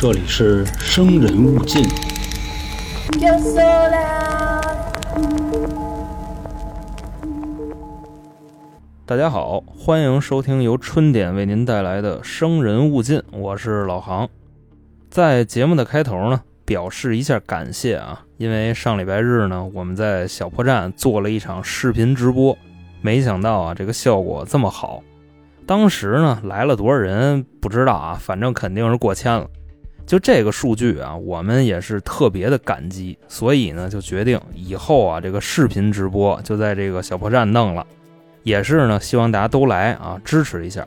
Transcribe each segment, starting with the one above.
这里是生人勿近。Yo sola. 大家好，欢迎收听由春点为您带来的《生人勿近》，我是老航。在节目的开头呢，表示一下感谢啊，因为上礼拜日呢，我们在小破站做了一场视频直播，没想到啊，这个效果这么好。当时呢，来了多少人不知道啊，反正肯定是过千了。就这个数据啊，我们也是特别的感激，所以呢，就决定以后啊，这个视频直播就在这个小破站弄了。也是呢，希望大家都来啊，支持一下。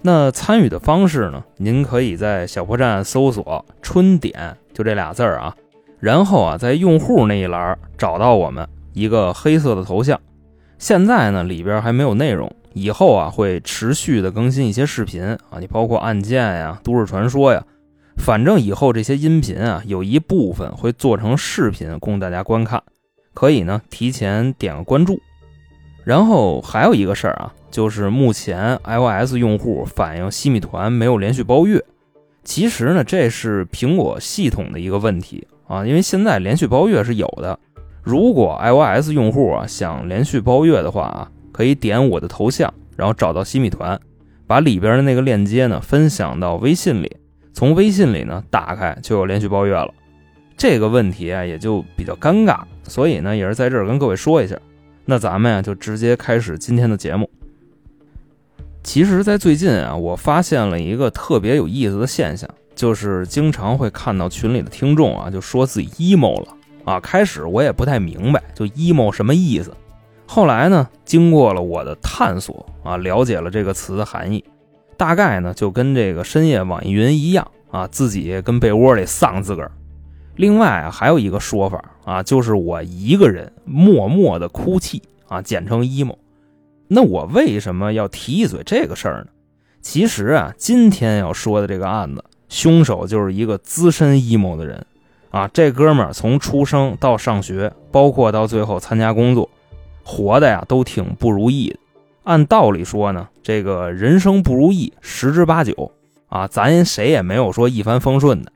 那参与的方式呢，您可以在小破站搜索“春点”，就这俩字儿啊，然后啊，在用户那一栏找到我们一个黑色的头像。现在呢，里边还没有内容，以后啊会持续的更新一些视频啊，你包括案件呀、都市传说呀，反正以后这些音频啊，有一部分会做成视频供大家观看，可以呢提前点个关注。然后还有一个事儿啊，就是目前 iOS 用户反映西米团没有连续包月。其实呢，这是苹果系统的一个问题啊，因为现在连续包月是有的。如果 iOS 用户啊想连续包月的话啊，可以点我的头像，然后找到西米团，把里边的那个链接呢分享到微信里，从微信里呢打开就有连续包月了。这个问题啊也就比较尴尬，所以呢也是在这儿跟各位说一下。那咱们呀就直接开始今天的节目。其实，在最近啊，我发现了一个特别有意思的现象，就是经常会看到群里的听众啊，就说自己 emo 了啊。开始我也不太明白，就 emo 什么意思。后来呢，经过了我的探索啊，了解了这个词的含义，大概呢就跟这个深夜网易云一样啊，自己跟被窝里丧自个儿。另外啊，还有一个说法啊，就是我一个人默默的哭泣啊，简称 emo。那我为什么要提一嘴这个事儿呢？其实啊，今天要说的这个案子，凶手就是一个资深 emo 的人啊。这哥们儿从出生到上学，包括到最后参加工作，活的呀都挺不如意的。按道理说呢，这个人生不如意十之八九啊，咱谁也没有说一帆风顺的。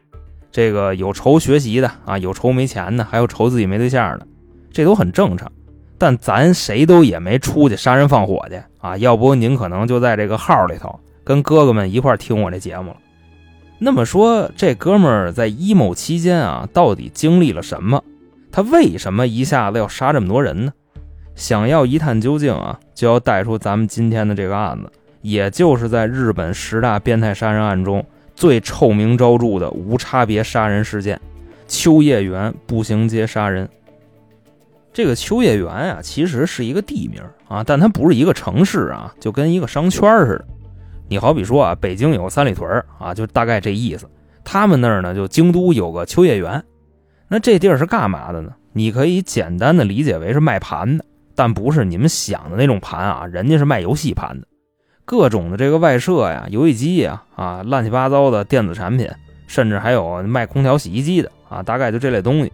这个有愁学习的啊，有愁没钱的，还有愁自己没对象的，这都很正常。但咱谁都也没出去杀人放火去啊，要不您可能就在这个号里头跟哥哥们一块听我这节目了。那么说，这哥们儿在 emo 期间啊，到底经历了什么？他为什么一下子要杀这么多人呢？想要一探究竟啊，就要带出咱们今天的这个案子，也就是在日本十大变态杀人案中。最臭名昭著的无差别杀人事件——秋叶原步行街杀人。这个秋叶原啊，其实是一个地名啊，但它不是一个城市啊，就跟一个商圈似的。你好比说啊，北京有三里屯啊，就大概这意思。他们那儿呢，就京都有个秋叶原。那这地儿是干嘛的呢？你可以简单的理解为是卖盘的，但不是你们想的那种盘啊，人家是卖游戏盘的。各种的这个外设呀、游戏机呀、啊乱七八糟的电子产品，甚至还有卖空调、洗衣机的啊，大概就这类东西。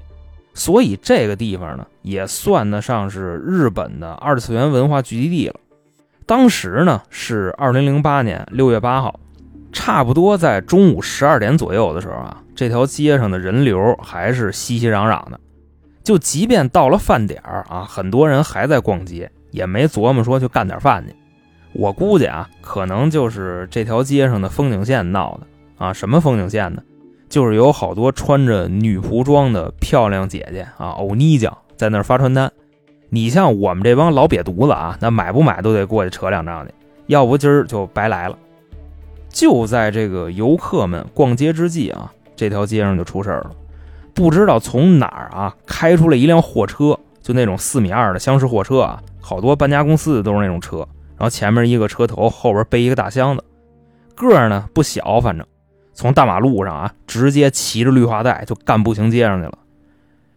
所以这个地方呢，也算得上是日本的二次元文化聚集地了。当时呢是二零零八年六月八号，差不多在中午十二点左右的时候啊，这条街上的人流还是熙熙攘攘的。就即便到了饭点啊，很多人还在逛街，也没琢磨说去干点饭去。我估计啊，可能就是这条街上的风景线闹的啊。什么风景线呢？就是有好多穿着女仆装的漂亮姐姐啊，欧尼酱在那儿发传单。你像我们这帮老瘪犊子啊，那买不买都得过去扯两张去，要不今儿就白来了。就在这个游客们逛街之际啊，这条街上就出事儿了。不知道从哪儿啊，开出了一辆货车，就那种四米二的厢式货车啊，好多搬家公司的都是那种车。然后前面一个车头，后边背一个大箱子，个儿呢不小，反正从大马路上啊，直接骑着绿化带就干步行街上去了。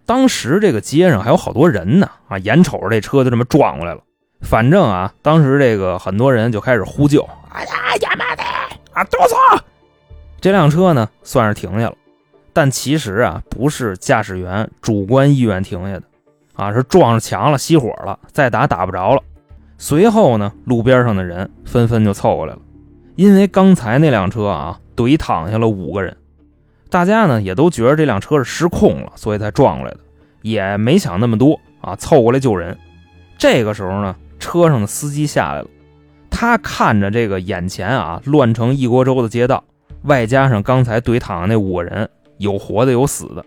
当时这个街上还有好多人呢，啊，眼瞅着这车就这么撞过来了。反正啊，当时这个很多人就开始呼救：“哎呀，呀妈的啊，都走！”这辆车呢算是停下了，但其实啊，不是驾驶员主观意愿停下的，啊，是撞上墙了，熄火了，再打打不着了。随后呢，路边上的人纷纷就凑过来了，因为刚才那辆车啊，怼躺下了五个人。大家呢也都觉得这辆车是失控了，所以才撞过来的，也没想那么多啊，凑过来救人。这个时候呢，车上的司机下来了，他看着这个眼前啊乱成一锅粥的街道，外加上刚才怼躺下那五个人，有活的有死的，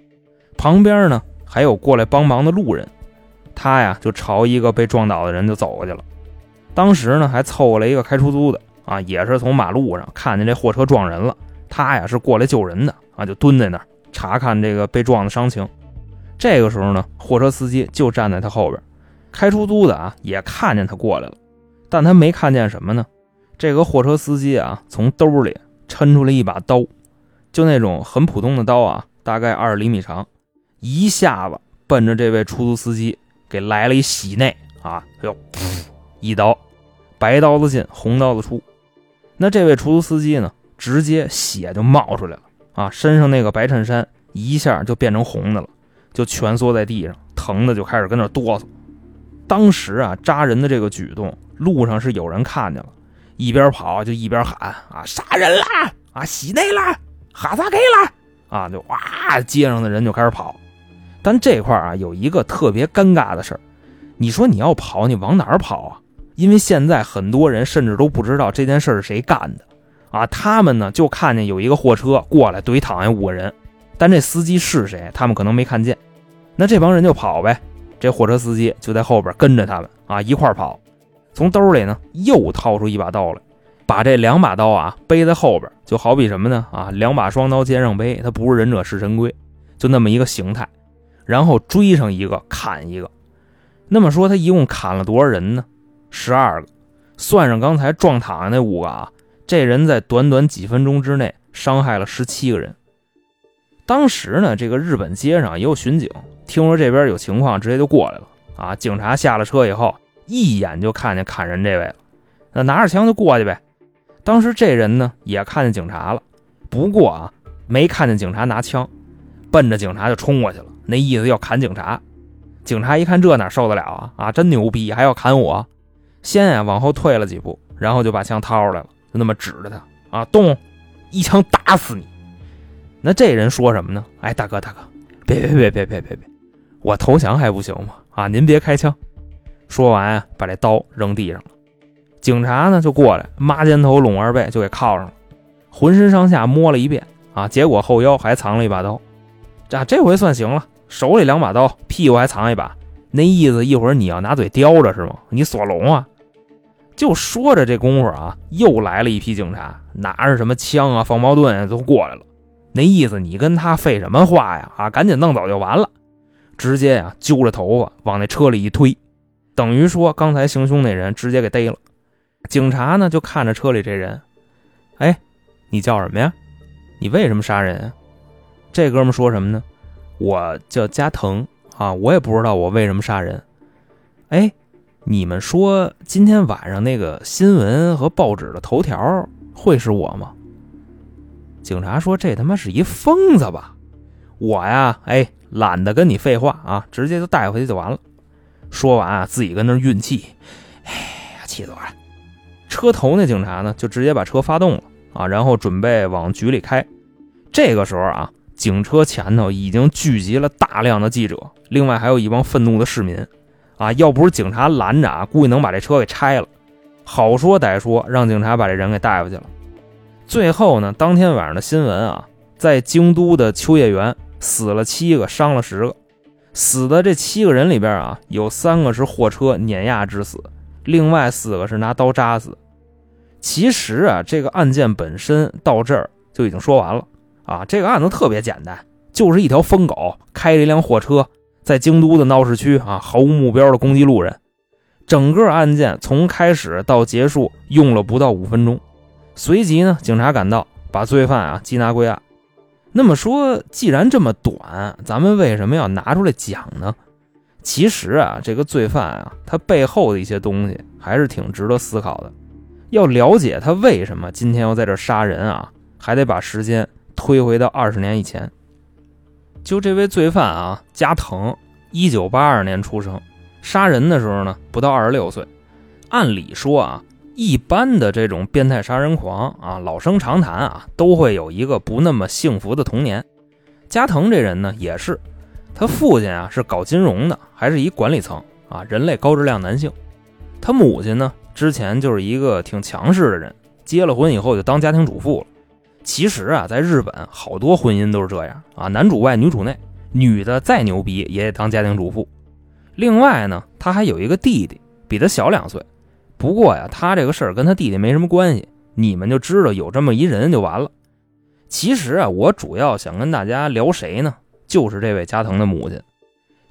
旁边呢还有过来帮忙的路人，他呀就朝一个被撞倒的人就走过去了。当时呢还凑过来一个开出租的啊，也是从马路上看见这货车撞人了，他呀是过来救人的啊，就蹲在那儿查看这个被撞的伤情。这个时候呢，货车司机就站在他后边。开出租的啊，也看见他过来了，但他没看见什么呢？这个货车司机啊，从兜里抻出来一把刀，就那种很普通的刀啊，大概二十厘米长，一下子奔着这位出租司机给来了一洗内啊，就噗一刀，白刀子进红刀子出。那这位出租司机呢，直接血就冒出来了啊，身上那个白衬衫一下就变成红的了，就蜷缩在地上，疼的就开始跟那哆嗦。当时啊，扎人的这个举动，路上是有人看见了，一边跑就一边喊啊，杀人啦！啊，洗内啦！哈萨给啦！啊，就哇，街上的人就开始跑。但这块啊，有一个特别尴尬的事儿，你说你要跑，你往哪儿跑啊？因为现在很多人甚至都不知道这件事是谁干的啊。他们呢，就看见有一个货车过来怼躺下五个人，但这司机是谁，他们可能没看见。那这帮人就跑呗。这货车司机就在后边跟着他们啊，一块跑。从兜里呢又掏出一把刀来，把这两把刀啊背在后边，就好比什么呢？啊，两把双刀肩上背，他不是忍者是神龟，就那么一个形态。然后追上一个砍一个。那么说他一共砍了多少人呢？十二个，算上刚才撞躺那五个啊，这人在短短几分钟之内伤害了十七个人。当时呢，这个日本街上也有巡警。听说这边有情况，直接就过来了啊！警察下了车以后，一眼就看见砍人这位了，那拿着枪就过去呗。当时这人呢也看见警察了，不过啊没看见警察拿枪，奔着警察就冲过去了，那意思要砍警察。警察一看这哪受得了啊啊！真牛逼，还要砍我！先啊往后退了几步，然后就把枪掏出来了，就那么指着他啊，动，一枪打死你！那这人说什么呢？哎，大哥大哥，别别别别别别别！我投降还不行吗？啊，您别开枪！说完，把这刀扔地上了。警察呢就过来，抹肩头拢二背就给铐上了，浑身上下摸了一遍啊，结果后腰还藏了一把刀。这这回算行了，手里两把刀，屁股还藏一把，那意思一会儿你要拿嘴叼着是吗？你锁龙啊！就说着这功夫啊，又来了一批警察，拿着什么枪啊、防矛盾啊都过来了。那意思你跟他废什么话呀？啊，赶紧弄走就完了。直接呀，揪着头发往那车里一推，等于说刚才行凶那人直接给逮了。警察呢就看着车里这人，哎，你叫什么呀？你为什么杀人啊？这哥们说什么呢？我叫加藤啊，我也不知道我为什么杀人。哎，你们说今天晚上那个新闻和报纸的头条会是我吗？警察说这他妈是一疯子吧？我呀，哎。懒得跟你废话啊，直接就带回去就完了。说完啊，自己跟那运气，哎呀，气死我了！车头那警察呢，就直接把车发动了啊，然后准备往局里开。这个时候啊，警车前头已经聚集了大量的记者，另外还有一帮愤怒的市民啊。要不是警察拦着啊，估计能把这车给拆了。好说歹说，让警察把这人给带回去了。最后呢，当天晚上的新闻啊，在京都的秋叶原。死了七个，伤了十个。死的这七个人里边啊，有三个是货车碾压致死，另外四个是拿刀扎死。其实啊，这个案件本身到这儿就已经说完了啊。这个案子特别简单，就是一条疯狗开着一辆货车在京都的闹市区啊，毫无目标的攻击路人。整个案件从开始到结束用了不到五分钟。随即呢，警察赶到，把罪犯啊缉拿归案。那么说，既然这么短，咱们为什么要拿出来讲呢？其实啊，这个罪犯啊，他背后的一些东西还是挺值得思考的。要了解他为什么今天要在这杀人啊，还得把时间推回到二十年以前。就这位罪犯啊，加藤，一九八二年出生，杀人的时候呢不到二十六岁。按理说啊，一般的这种变态杀人狂啊，老生常谈啊，都会有一个不那么幸福的童年。加藤这人呢，也是，他父亲啊是搞金融的，还是一管理层啊，人类高质量男性。他母亲呢，之前就是一个挺强势的人，结了婚以后就当家庭主妇了。其实啊，在日本好多婚姻都是这样啊，男主外女主内，女的再牛逼也得当家庭主妇。另外呢，他还有一个弟弟，比他小两岁。不过呀，他这个事儿跟他弟弟没什么关系，你们就知道有这么一人就完了。其实啊，我主要想跟大家聊谁呢？就是这位加藤的母亲，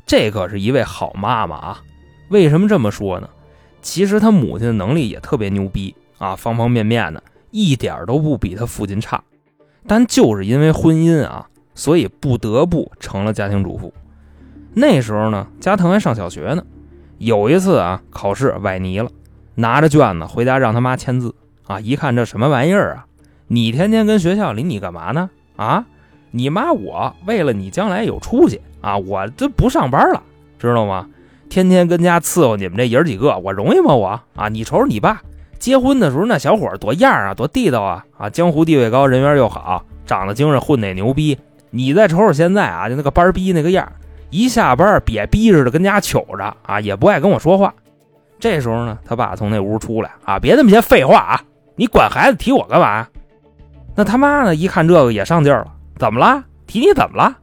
这可是一位好妈妈啊。为什么这么说呢？其实他母亲的能力也特别牛逼啊，方方面面的。一点都不比他父亲差，但就是因为婚姻啊，所以不得不成了家庭主妇。那时候呢，加藤还上小学呢。有一次啊，考试崴泥了，拿着卷子回家让他妈签字啊。一看这什么玩意儿啊？你天天跟学校里你干嘛呢？啊，你妈我为了你将来有出息啊，我这不上班了，知道吗？天天跟家伺候你们这爷几个，我容易吗？我啊，你瞅瞅你爸。结婚的时候那小伙多样啊，多地道啊啊！江湖地位高，人缘又好，长得精神，混得也牛逼。你再瞅瞅现在啊，就那个班逼那个样，一下班瘪逼似的跟家糗着啊，也不爱跟我说话。这时候呢，他爸从那屋出来啊，别那么些废话啊，你管孩子提我干嘛？那他妈呢，一看这个也上劲了，怎么啦？提你怎么啦？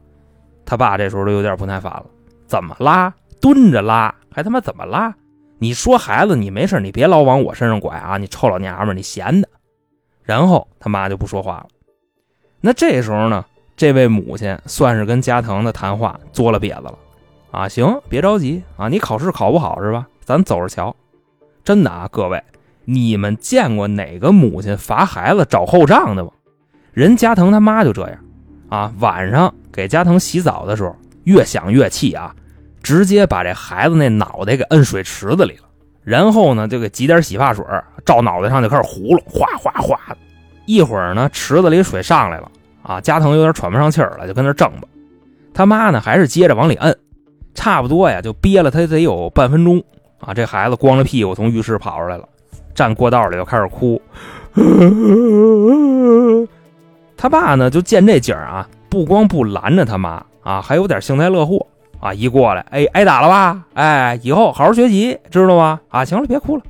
他爸这时候都有点不耐烦了，怎么拉？蹲着拉，还他妈怎么拉？你说孩子，你没事，你别老往我身上拐啊！你臭老娘们，你闲的。然后他妈就不说话了。那这时候呢，这位母亲算是跟加藤的谈话作了瘪子了啊！行，别着急啊，你考试考不好是吧？咱走着瞧。真的啊，各位，你们见过哪个母亲罚孩子找后账的吗？人加藤他妈就这样啊，晚上给加藤洗澡的时候，越想越气啊。直接把这孩子那脑袋给摁水池子里了，然后呢，就给挤点洗发水照脑袋上就开始糊了，哗哗哗的。一会儿呢，池子里水上来了啊，加藤有点喘不上气儿了，就跟那挣吧。他妈呢，还是接着往里摁，差不多呀，就憋了他得有半分钟啊。这孩子光着屁股从浴室跑出来了，站过道里就开始哭。他爸呢，就见这景啊，不光不拦着他妈啊，还有点幸灾乐祸。啊！一过来，哎，挨打了吧？哎，以后好好学习，知道吗？啊，行了，别哭了。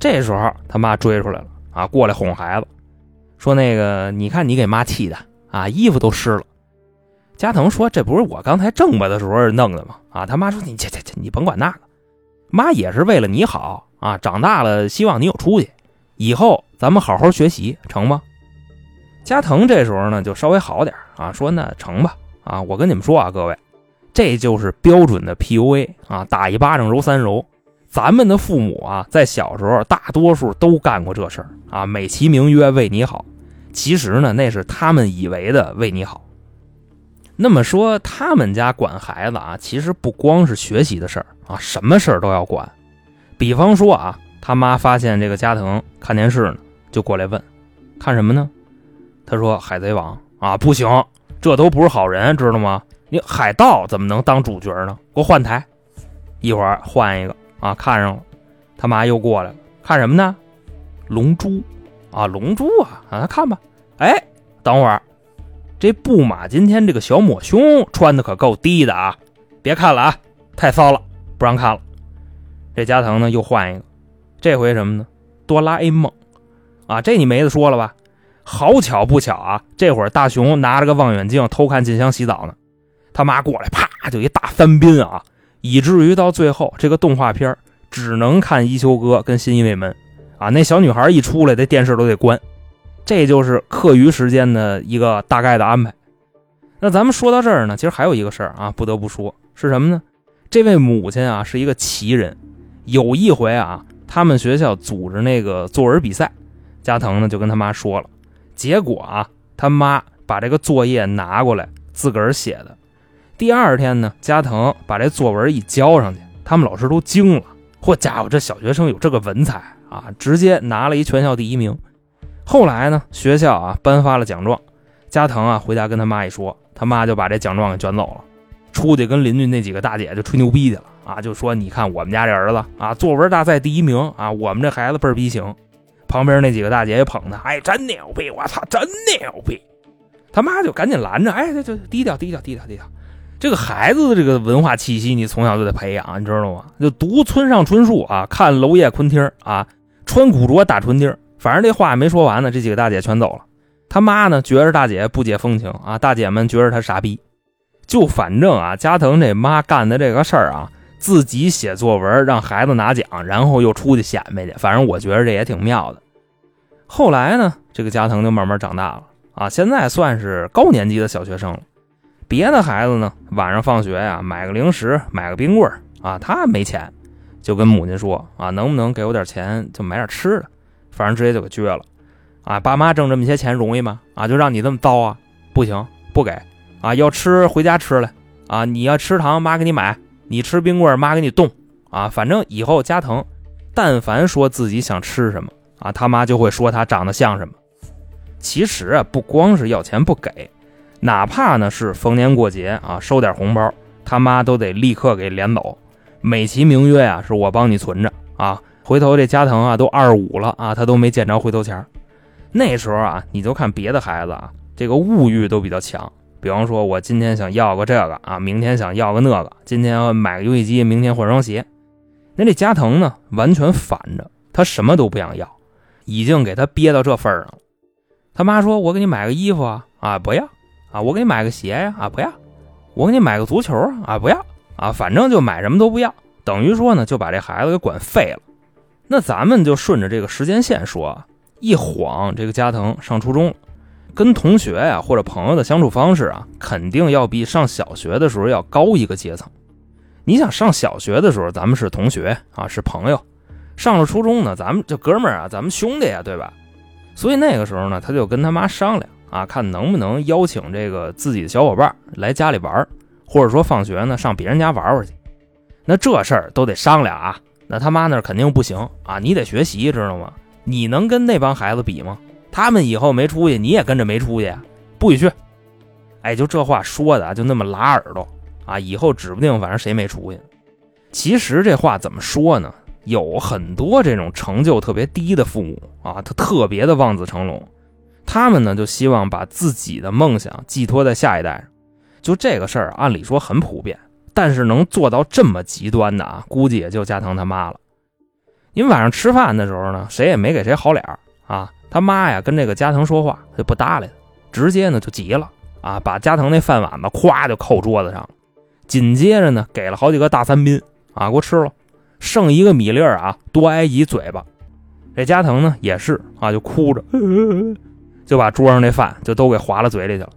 这时候他妈追出来了，啊，过来哄孩子，说那个，你看你给妈气的啊，衣服都湿了。加藤说：“这不是我刚才正吧的时候弄的吗？”啊，他妈说：“你切切切，你甭管那个，妈也是为了你好啊。长大了希望你有出息，以后咱们好好学习，成吗？”加藤这时候呢就稍微好点啊，说：“那成吧。啊，我跟你们说啊，各位。”这就是标准的 PUA 啊，打一巴掌揉三揉。咱们的父母啊，在小时候大多数都干过这事儿啊，美其名曰为你好，其实呢，那是他们以为的为你好。那么说，他们家管孩子啊，其实不光是学习的事儿啊，什么事儿都要管。比方说啊，他妈发现这个加藤看电视呢，就过来问，看什么呢？他说《海贼王》啊，不行，这都不是好人，知道吗？你海盗怎么能当主角呢？给我换台，一会儿换一个啊！看上了，他妈又过来了，看什么呢？龙珠啊，龙珠啊，让他看吧。哎，等会儿，这布马今天这个小抹胸穿的可够低的啊！别看了啊，太骚了，不让看了。这加藤呢又换一个，这回什么呢？哆啦 A 梦啊，这你没得说了吧？好巧不巧啊，这会儿大雄拿着个望远镜偷看静香洗澡呢。他妈过来，啪就一大翻宾啊，以至于到最后这个动画片只能看一休哥跟新一卫门啊。那小女孩一出来，这电视都得关。这就是课余时间的一个大概的安排。那咱们说到这儿呢，其实还有一个事儿啊，不得不说是什么呢？这位母亲啊是一个奇人。有一回啊，他们学校组织那个作文比赛，加藤呢就跟他妈说了，结果啊，他妈把这个作业拿过来自个儿写的。第二天呢，加藤把这作文一交上去，他们老师都惊了。嚯家伙，这小学生有这个文采啊！直接拿了一全校第一名。后来呢，学校啊颁发了奖状，加藤啊回家跟他妈一说，他妈就把这奖状给卷走了，出去跟邻居那几个大姐就吹牛逼去了啊，就说你看我们家这儿子啊，作文大赛第一名啊，我们这孩子倍儿逼行。旁边那几个大姐也捧他，哎，真牛逼！我操，真牛逼！他妈就赶紧拦着，哎，这这低调低调低调低调。这个孩子的这个文化气息，你从小就得培养，你知道吗？就读村上春树啊，看娄烨昆汀啊，穿古着打春钉。反正这话没说完呢，这几个大姐全走了。他妈呢，觉着大姐不解风情啊，大姐们觉着他傻逼。就反正啊，加藤这妈干的这个事儿啊，自己写作文让孩子拿奖，然后又出去显摆去。反正我觉得这也挺妙的。后来呢，这个加藤就慢慢长大了啊，现在算是高年级的小学生了。别的孩子呢，晚上放学呀，买个零食，买个冰棍啊，他没钱，就跟母亲说啊，能不能给我点钱，就买点吃的，反正直接就给撅了。啊，爸妈挣这么些钱容易吗？啊，就让你这么糟啊？不行，不给啊！要吃回家吃来啊！你要吃糖，妈给你买；你吃冰棍，妈给你冻啊！反正以后加藤，但凡说自己想吃什么啊，他妈就会说他长得像什么。其实啊，不光是要钱不给。哪怕呢是逢年过节啊，收点红包，他妈都得立刻给连走，美其名曰啊，是我帮你存着啊。回头这加藤啊都二十五了啊，他都没见着回头钱。那时候啊，你就看别的孩子啊，这个物欲都比较强。比方说，我今天想要个这个啊，明天想要个那个，今天要买个游戏机，明天换双鞋。那这加藤呢，完全反着，他什么都不想要，已经给他憋到这份上了。他妈说：“我给你买个衣服啊，啊不要。”啊，我给你买个鞋呀！啊，不要。我给你买个足球啊！啊，不要。啊，反正就买什么都不要，等于说呢，就把这孩子给管废了。那咱们就顺着这个时间线说，一晃这个加藤上初中了，跟同学呀或者朋友的相处方式啊，肯定要比上小学的时候要高一个阶层。你想上小学的时候，咱们是同学啊，是朋友；上了初中呢，咱们就哥们儿啊，咱们兄弟呀，对吧？所以那个时候呢，他就跟他妈商量。啊，看能不能邀请这个自己的小伙伴来家里玩，或者说放学呢上别人家玩玩去。那这事儿都得商量啊。那他妈那肯定不行啊，你得学习，知道吗？你能跟那帮孩子比吗？他们以后没出息，你也跟着没出息，不许去。哎，就这话说的就那么拉耳朵啊，以后指不定反正谁没出息。其实这话怎么说呢？有很多这种成就特别低的父母啊，他特别的望子成龙。他们呢就希望把自己的梦想寄托在下一代上，就这个事儿，按理说很普遍，但是能做到这么极端的啊，估计也就加藤他妈了。因为晚上吃饭的时候呢，谁也没给谁好脸儿啊，他妈呀跟这个加藤说话他就不搭理他，直接呢就急了啊，把加藤那饭碗子咵就扣桌子上了，紧接着呢给了好几个大三宾啊，给我吃了，剩一个米粒儿啊，多挨一嘴巴。这加藤呢也是啊，就哭着。就把桌上那饭就都给划了嘴里去了，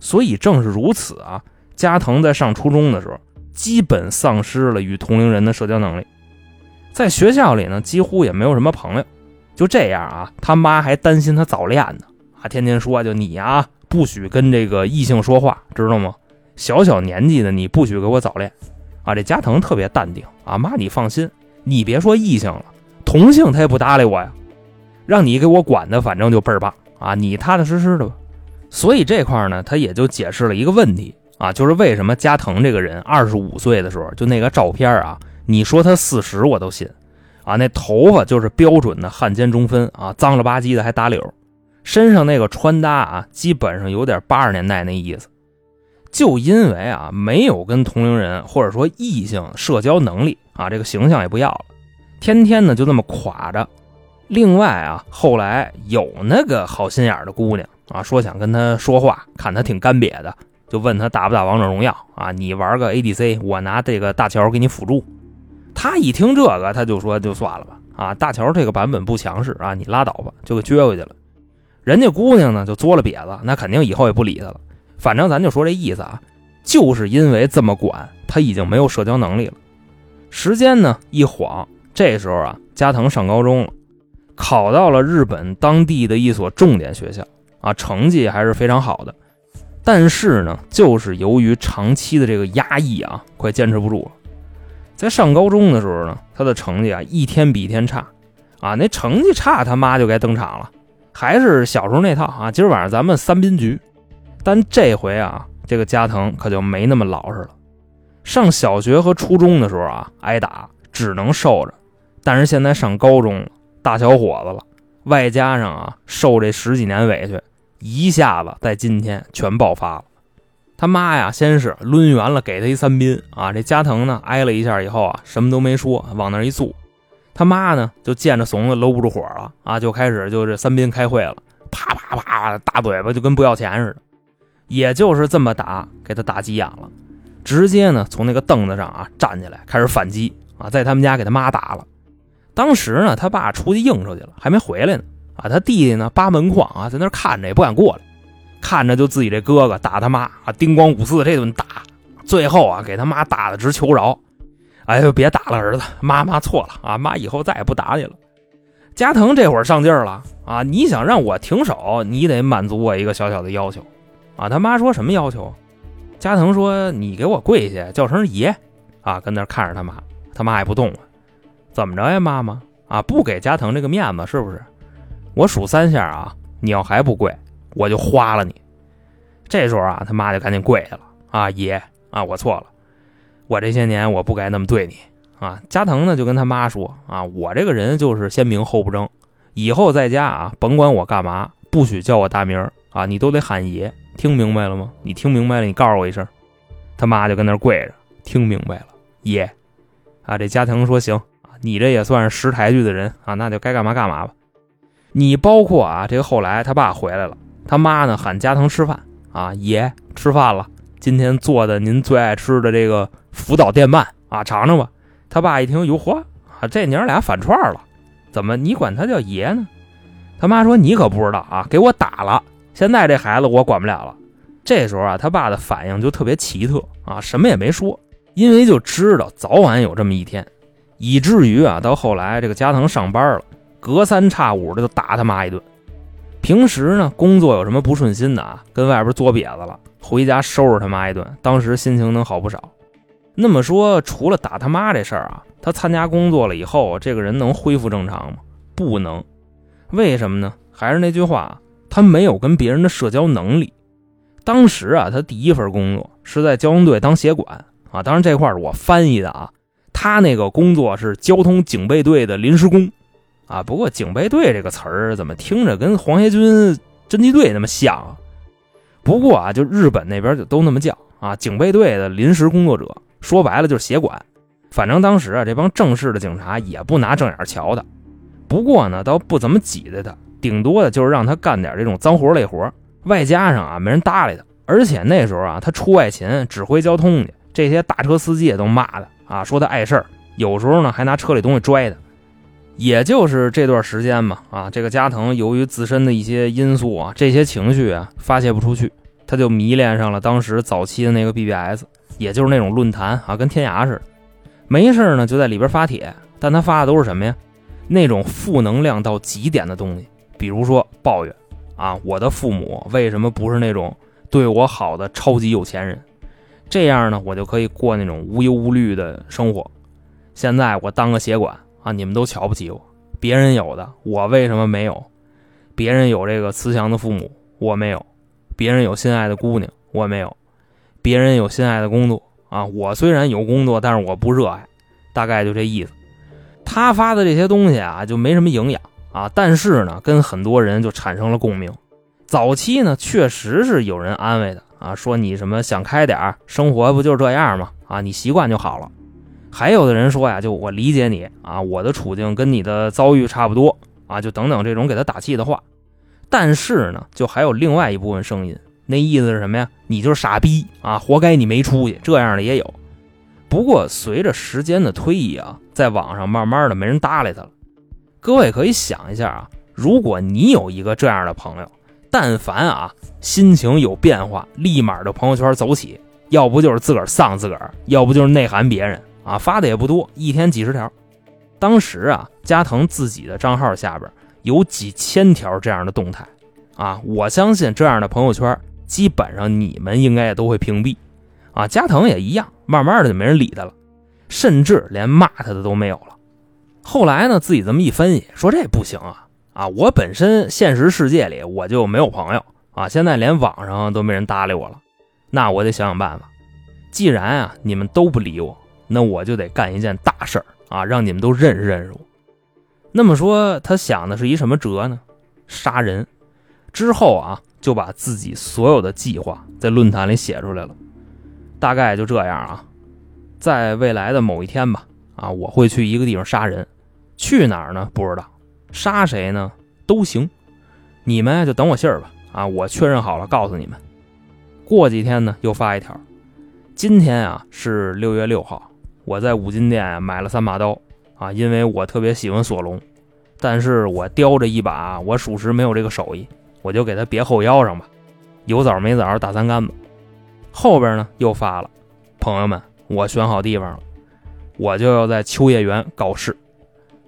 所以正是如此啊，加藤在上初中的时候，基本丧失了与同龄人的社交能力，在学校里呢，几乎也没有什么朋友。就这样啊，他妈还担心他早恋呢，啊，天天说就你啊，不许跟这个异性说话，知道吗？小小年纪的你不许给我早恋，啊，这加藤特别淡定啊，妈你放心，你别说异性了，同性他也不搭理我呀，让你给我管的，反正就倍儿棒。啊，你踏踏实实的吧。所以这块呢，他也就解释了一个问题啊，就是为什么加藤这个人二十五岁的时候，就那个照片啊，你说他四十我都信啊。那头发就是标准的汉奸中分啊，脏了吧唧的还打绺，身上那个穿搭啊，基本上有点八十年代那意思。就因为啊，没有跟同龄人或者说异性社交能力啊，这个形象也不要了，天天呢就那么垮着。另外啊，后来有那个好心眼的姑娘啊，说想跟他说话，看他挺干瘪的，就问他打不打王者荣耀啊？你玩个 ADC，我拿这个大乔给你辅助。他一听这个，他就说就算了吧，啊，大乔这个版本不强势啊，你拉倒吧，就给撅回去了。人家姑娘呢就作了瘪子，那肯定以后也不理他了。反正咱就说这意思啊，就是因为这么管，他已经没有社交能力了。时间呢一晃，这时候啊，加藤上高中了。考到了日本当地的一所重点学校啊，成绩还是非常好的。但是呢，就是由于长期的这个压抑啊，快坚持不住了。在上高中的时候呢，他的成绩啊一天比一天差啊，那成绩差他妈就该登场了，还是小时候那套啊。今儿晚上咱们三宾局，但这回啊，这个加藤可就没那么老实了。上小学和初中的时候啊，挨打只能受着，但是现在上高中了。大小伙子了外加上啊受这十几年委屈，一下子在今天全爆发了。他妈呀，先是抡圆了给他一三鞭啊，这加藤呢挨了一下以后啊，什么都没说，往那一坐。他妈呢就见着怂子搂不住火了啊，就开始就这三鞭开会了，啪啪啪大嘴巴就跟不要钱似的。也就是这么打，给他打急眼了，直接呢从那个凳子上啊站起来开始反击啊，在他们家给他妈打了。当时呢他爸出去应酬去了，还没回来呢啊，他弟弟呢扒门框啊在那看着也不敢过来，看着就自己这哥哥打他妈啊，叮咣五四这顿打，最后啊给他妈打的直求饶。哎呦，别打了，儿子，妈妈错了啊，妈以后再也不打你了。加藤这会儿上劲儿了啊，你想让我停手，你得满足我一个小小的要求。啊，他妈说什么要求？加藤说：“你给我跪下，叫声爷。”啊，跟那看着他妈，他妈也不动了。怎么着呀，妈妈？啊，不给加藤这个面子是不是？我数三下啊，你要还不跪，我就花了你。这时候啊，他妈就赶紧跪下了。啊，爷啊，我错了，我这些年我不该那么对你。啊，加藤呢就跟他妈说：“啊，我这个人就是先明后不争，以后在家啊，甭管我干嘛，不许叫我大名啊，你都得喊爷。”听明白了吗？你听明白了，你告诉我一声。他妈就跟那跪着，听明白了，爷。啊，这加藤说行你这也算是识抬举的人啊，那就该干嘛干嘛吧。你包括啊，这个后来他爸回来了，他妈呢喊加藤吃饭啊，爷吃饭了，今天做的您最爱吃的这个福岛电鳗啊，尝尝吧。他爸一听，哟嚯，啊，这娘俩反串了，怎么你管他叫爷呢？他妈说你可不知道啊，给我打了。现在这孩子我管不了了。这时候啊，他爸的反应就特别奇特啊，什么也没说，因为就知道早晚有这么一天，以至于啊，到后来这个加藤上班了，隔三差五的就打他妈一顿。平时呢，工作有什么不顺心的啊，跟外边作瘪子了，回家收拾他妈一顿，当时心情能好不少。那么说，除了打他妈这事儿啊，他参加工作了以后，这个人能恢复正常吗？不能。为什么呢？还是那句话。他没有跟别人的社交能力。当时啊，他第一份工作是在交通队当协管啊，当然这块是我翻译的啊。他那个工作是交通警备队的临时工啊。不过警备队这个词儿怎么听着跟皇协军侦缉队那么像？不过啊，就日本那边就都那么叫啊。警备队的临时工作者，说白了就是协管。反正当时啊，这帮正式的警察也不拿正眼瞧他。不过呢，倒不怎么挤兑他。顶多的就是让他干点这种脏活累活，外加上啊没人搭理他，而且那时候啊他出外勤指挥交通去，这些大车司机也都骂他啊，说他碍事儿，有时候呢还拿车里东西拽他。也就是这段时间嘛，啊这个加藤由于自身的一些因素啊，这些情绪啊发泄不出去，他就迷恋上了当时早期的那个 BBS，也就是那种论坛啊，跟天涯似的，没事呢就在里边发帖，但他发的都是什么呀？那种负能量到极点的东西。比如说抱怨，啊，我的父母为什么不是那种对我好的超级有钱人？这样呢，我就可以过那种无忧无虑的生活。现在我当个协管啊，你们都瞧不起我。别人有的，我为什么没有？别人有这个慈祥的父母，我没有；别人有心爱的姑娘，我没有；别人有心爱的工作啊，我虽然有工作，但是我不热爱。大概就这意思。他发的这些东西啊，就没什么营养。啊，但是呢，跟很多人就产生了共鸣。早期呢，确实是有人安慰他啊，说你什么想开点生活不就这样吗？啊，你习惯就好了。还有的人说呀，就我理解你啊，我的处境跟你的遭遇差不多啊，就等等这种给他打气的话。但是呢，就还有另外一部分声音，那意思是什么呀？你就是傻逼啊，活该你没出息，这样的也有。不过随着时间的推移啊，在网上慢慢的没人搭理他了。各位可以想一下啊，如果你有一个这样的朋友，但凡啊心情有变化，立马的朋友圈走起，要不就是自个儿丧自个儿，要不就是内涵别人啊，发的也不多，一天几十条。当时啊，加藤自己的账号下边有几千条这样的动态啊，我相信这样的朋友圈，基本上你们应该也都会屏蔽啊。加藤也一样，慢慢的就没人理他了，甚至连骂他的都没有了。后来呢，自己这么一分析，说这不行啊啊！我本身现实世界里我就没有朋友啊，现在连网上都没人搭理我了，那我得想想办法。既然啊你们都不理我，那我就得干一件大事儿啊，让你们都认识认识我。那么说他想的是一什么辙呢？杀人。之后啊，就把自己所有的计划在论坛里写出来了。大概就这样啊，在未来的某一天吧，啊，我会去一个地方杀人，去哪儿呢？不知道，杀谁呢？都行，你们就等我信儿吧。啊，我确认好了告诉你们。过几天呢，又发一条。今天啊是六月六号，我在五金店买了三把刀啊，因为我特别喜欢索隆，但是我叼着一把，我属实没有这个手艺，我就给它别后腰上吧。有枣没枣，打三竿子。后边呢又发了，朋友们，我选好地方了，我就要在秋叶原搞事。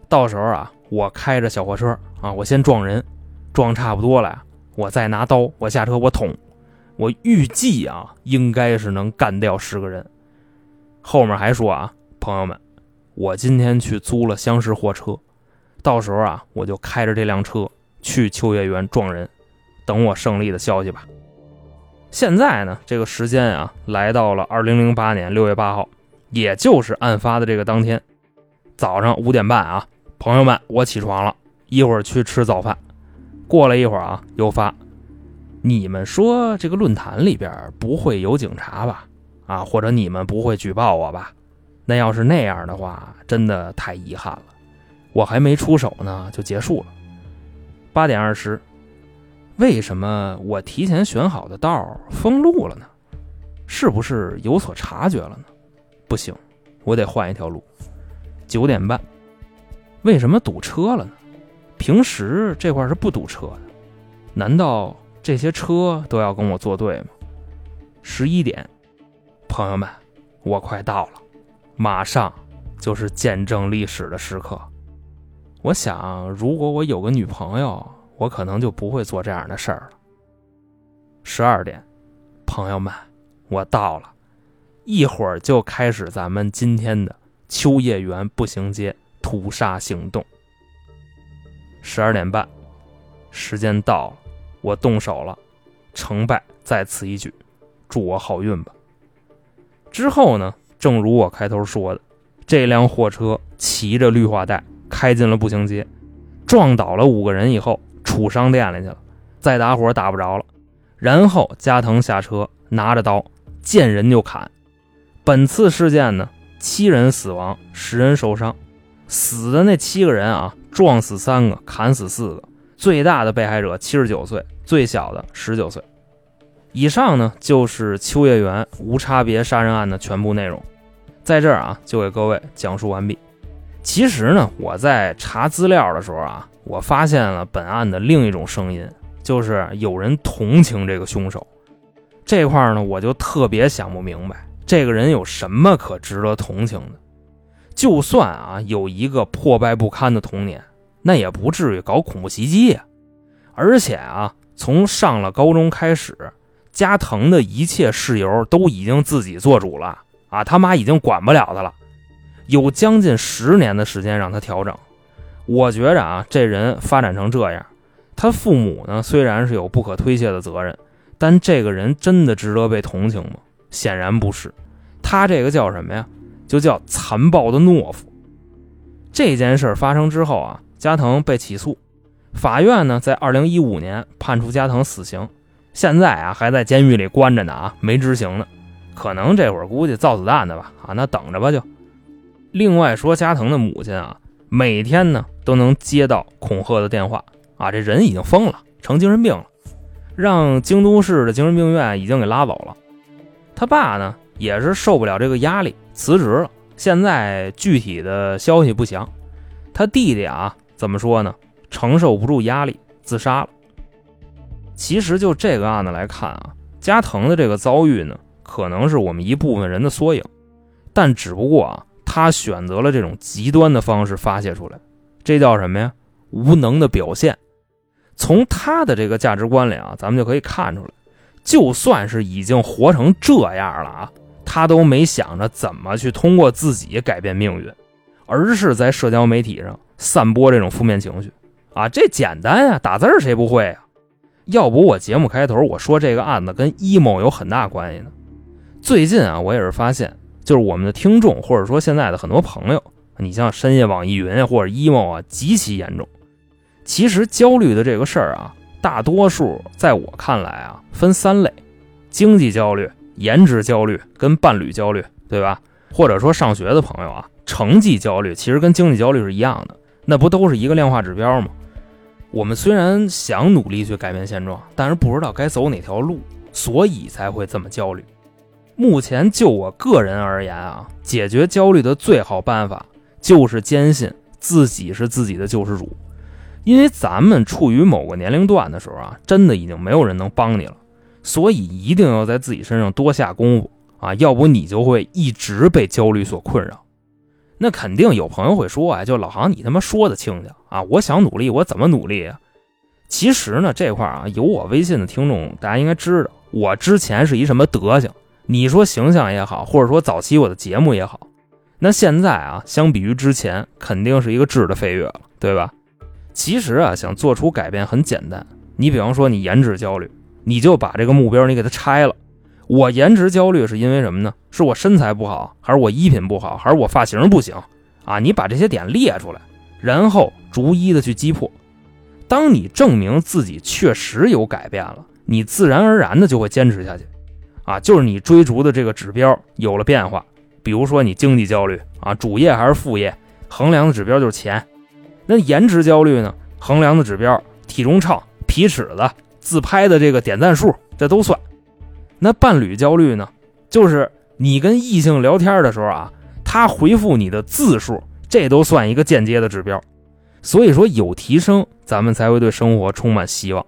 到时候啊，我开着小货车啊，我先撞人，撞差不多了，我再拿刀，我下车我捅。我预计啊，应该是能干掉十个人。后面还说啊，朋友们，我今天去租了厢式货车，到时候啊，我就开着这辆车去秋叶原撞人，等我胜利的消息吧。现在呢，这个时间啊，来到了二零零八年六月八号，也就是案发的这个当天，早上五点半啊，朋友们，我起床了，一会儿去吃早饭。过了一会儿啊，又发。你们说这个论坛里边不会有警察吧？啊，或者你们不会举报我吧？那要是那样的话，真的太遗憾了。我还没出手呢，就结束了。八点二十，为什么我提前选好的道封路了呢？是不是有所察觉了呢？不行，我得换一条路。九点半，为什么堵车了呢？平时这块是不堵车的，难道？这些车都要跟我作对吗？十一点，朋友们，我快到了，马上就是见证历史的时刻。我想，如果我有个女朋友，我可能就不会做这样的事儿了。十二点，朋友们，我到了，一会儿就开始咱们今天的秋叶原步行街屠杀行动。十二点半，时间到了。我动手了，成败在此一举，祝我好运吧。之后呢，正如我开头说的，这辆货车骑着绿化带开进了步行街，撞倒了五个人以后，杵商店里去了，再打火打不着了。然后加藤下车，拿着刀见人就砍。本次事件呢，七人死亡，十人受伤，死的那七个人啊，撞死三个，砍死四个，最大的被害者七十九岁。最小的十九岁，以上呢就是秋叶原无差别杀人案的全部内容，在这儿啊就给各位讲述完毕。其实呢，我在查资料的时候啊，我发现了本案的另一种声音，就是有人同情这个凶手。这块呢，我就特别想不明白，这个人有什么可值得同情的？就算啊有一个破败不堪的童年，那也不至于搞恐怖袭击呀。而且啊。从上了高中开始，加藤的一切事由都已经自己做主了啊！他妈已经管不了他了，有将近十年的时间让他调整。我觉着啊，这人发展成这样，他父母呢虽然是有不可推卸的责任，但这个人真的值得被同情吗？显然不是。他这个叫什么呀？就叫残暴的懦夫。这件事发生之后啊，加藤被起诉。法院呢，在二零一五年判处加藤死刑，现在啊还在监狱里关着呢啊，没执行呢，可能这会儿估计造子弹的吧啊，那等着吧就。另外说，加藤的母亲啊，每天呢都能接到恐吓的电话啊，这人已经疯了，成精神病了，让京都市的精神病院已经给拉走了。他爸呢也是受不了这个压力，辞职了，现在具体的消息不详。他弟弟啊，怎么说呢？承受不住压力，自杀了。其实就这个案子来看啊，加藤的这个遭遇呢，可能是我们一部分人的缩影，但只不过啊，他选择了这种极端的方式发泄出来，这叫什么呀？无能的表现。从他的这个价值观里啊，咱们就可以看出来，就算是已经活成这样了啊，他都没想着怎么去通过自己改变命运，而是在社交媒体上散播这种负面情绪。啊，这简单呀，打字谁不会啊？要不我节目开头我说这个案子跟 emo 有很大关系呢？最近啊，我也是发现，就是我们的听众或者说现在的很多朋友你像深夜网易云，或者 emo 啊，极其严重。其实焦虑的这个事儿啊，大多数在我看来啊，分三类：经济焦虑、颜值焦虑跟伴侣焦虑，对吧？或者说上学的朋友啊，成绩焦虑其实跟经济焦虑是一样的，那不都是一个量化指标吗？我们虽然想努力去改变现状，但是不知道该走哪条路，所以才会这么焦虑。目前就我个人而言啊，解决焦虑的最好办法就是坚信自己是自己的救世主。因为咱们处于某个年龄段的时候啊，真的已经没有人能帮你了，所以一定要在自己身上多下功夫啊，要不你就会一直被焦虑所困扰。那肯定有朋友会说啊，就老航你他妈说的轻巧啊，我想努力，我怎么努力啊？其实呢，这块啊，有我微信的听众，大家应该知道，我之前是一什么德行。你说形象也好，或者说早期我的节目也好，那现在啊，相比于之前，肯定是一个质的飞跃了，对吧？其实啊，想做出改变很简单。你比方说，你颜值焦虑，你就把这个目标你给它拆了。我颜值焦虑是因为什么呢？是我身材不好，还是我衣品不好，还是我发型不行？啊，你把这些点列出来，然后逐一的去击破。当你证明自己确实有改变了，你自然而然的就会坚持下去。啊，就是你追逐的这个指标有了变化。比如说你经济焦虑啊，主业还是副业，衡量的指标就是钱。那颜值焦虑呢？衡量的指标，体重秤、皮尺子、自拍的这个点赞数，这都算。那伴侣焦虑呢？就是你跟异性聊天的时候啊，他回复你的字数，这都算一个间接的指标。所以说有提升，咱们才会对生活充满希望。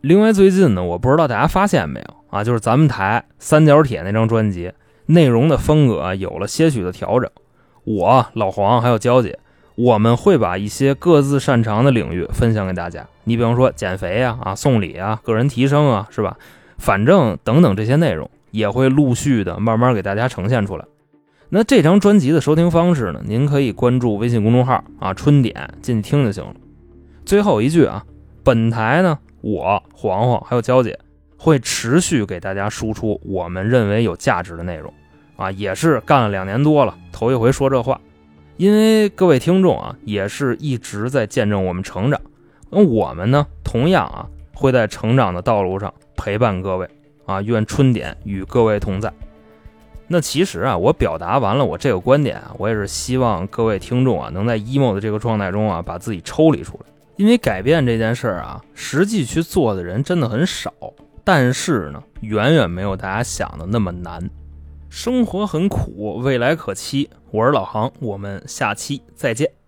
另外，最近呢，我不知道大家发现没有啊，就是咱们台三角铁那张专辑内容的风格有了些许的调整。我老黄还有娇姐。我们会把一些各自擅长的领域分享给大家。你比方说减肥啊、啊送礼啊、个人提升啊，是吧？反正等等这些内容也会陆续的慢慢给大家呈现出来。那这张专辑的收听方式呢？您可以关注微信公众号啊“春点”进去听就行了。最后一句啊，本台呢，我黄黄还有娇姐会持续给大家输出我们认为有价值的内容啊，也是干了两年多了，头一回说这话。因为各位听众啊，也是一直在见证我们成长，那我们呢，同样啊，会在成长的道路上陪伴各位啊。愿春点与各位同在。那其实啊，我表达完了我这个观点啊，我也是希望各位听众啊，能在 emo 的这个状态中啊，把自己抽离出来。因为改变这件事儿啊，实际去做的人真的很少，但是呢，远远没有大家想的那么难。生活很苦，未来可期。我是老航，我们下期再见。